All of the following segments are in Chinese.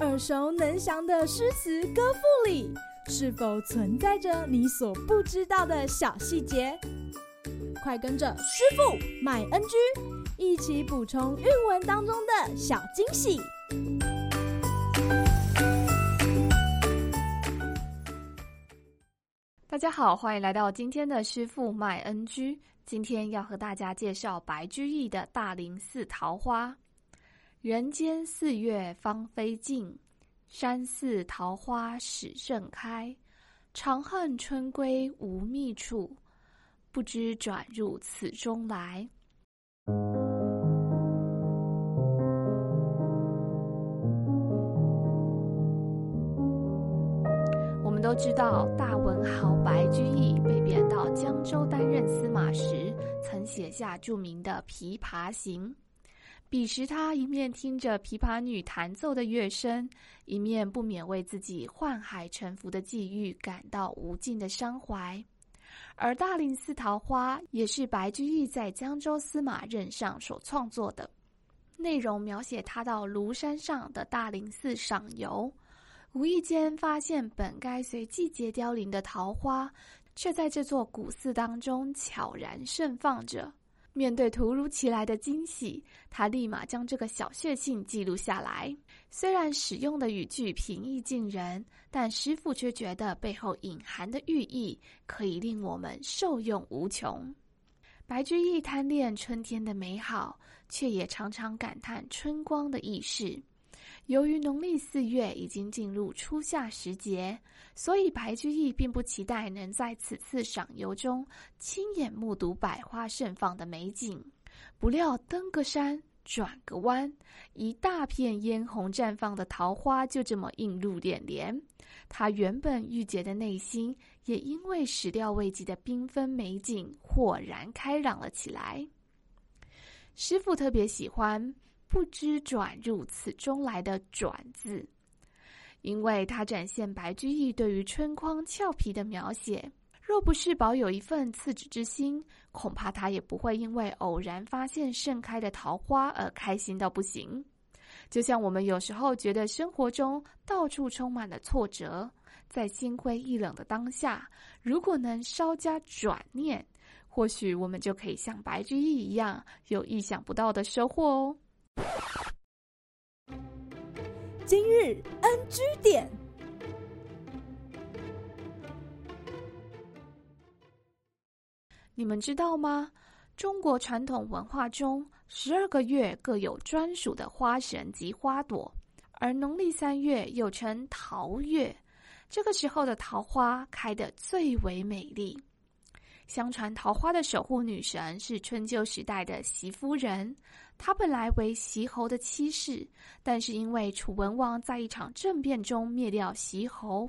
耳熟能详的诗词歌赋里，是否存在着你所不知道的小细节？快跟着师傅麦恩居一起补充韵文当中的小惊喜！大家好，欢迎来到今天的师傅麦恩居。今天要和大家介绍白居易的《大林寺桃花》。人间四月芳菲尽，山寺桃花始盛开。长恨春归无觅处，不知转入此中来。我们都知道，大文豪白居易被贬到江州担任司马时，曾写下著名的《琵琶行》。彼时，他一面听着琵琶女弹奏的乐声，一面不免为自己宦海沉浮的际遇感到无尽的伤怀。而《大林寺桃花》也是白居易在江州司马任上所创作的，内容描写他到庐山上的大林寺赏游，无意间发现本该随季节凋零的桃花，却在这座古寺当中悄然盛放着。面对突如其来的惊喜，他立马将这个小确幸记录下来。虽然使用的语句平易近人，但师傅却觉得背后隐含的寓意可以令我们受用无穷。白居易贪恋春天的美好，却也常常感叹春光的易逝。由于农历四月已经进入初夏时节，所以白居易并不期待能在此次赏游中亲眼目睹百花盛放的美景。不料登个山，转个弯，一大片嫣红绽放的桃花就这么映入眼帘。他原本郁结的内心，也因为始料未及的缤纷美景，豁然开朗了起来。师傅特别喜欢。不知转入此中来的“转”字，因为它展现白居易对于春光俏皮的描写。若不是保有一份赤子之心，恐怕他也不会因为偶然发现盛开的桃花而开心到不行。就像我们有时候觉得生活中到处充满了挫折，在心灰意冷的当下，如果能稍加转念，或许我们就可以像白居易一样，有意想不到的收获哦。今日 NG 点，你们知道吗？中国传统文化中，十二个月各有专属的花神及花朵，而农历三月又称桃月，这个时候的桃花开得最为美丽。相传桃花的守护女神是春秋时代的席夫人，她本来为席侯的妻室，但是因为楚文王在一场政变中灭掉席侯，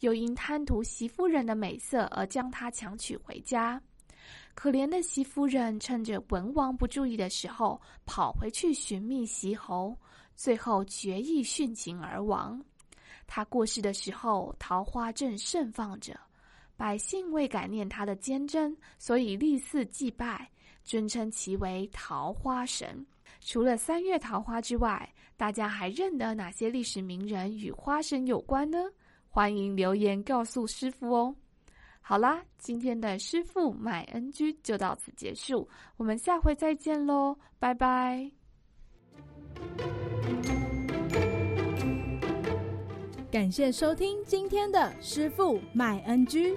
又因贪图席夫人的美色而将她强娶回家。可怜的席夫人趁着文王不注意的时候，跑回去寻觅席侯，最后决意殉情而亡。她过世的时候，桃花正盛放着。百姓为感念他的坚贞，所以立寺祭拜，尊称其为桃花神。除了三月桃花之外，大家还认得哪些历史名人与花神有关呢？欢迎留言告诉师傅哦。好啦，今天的师傅买恩居就到此结束，我们下回再见喽，拜拜。感谢收听今天的师傅买恩居。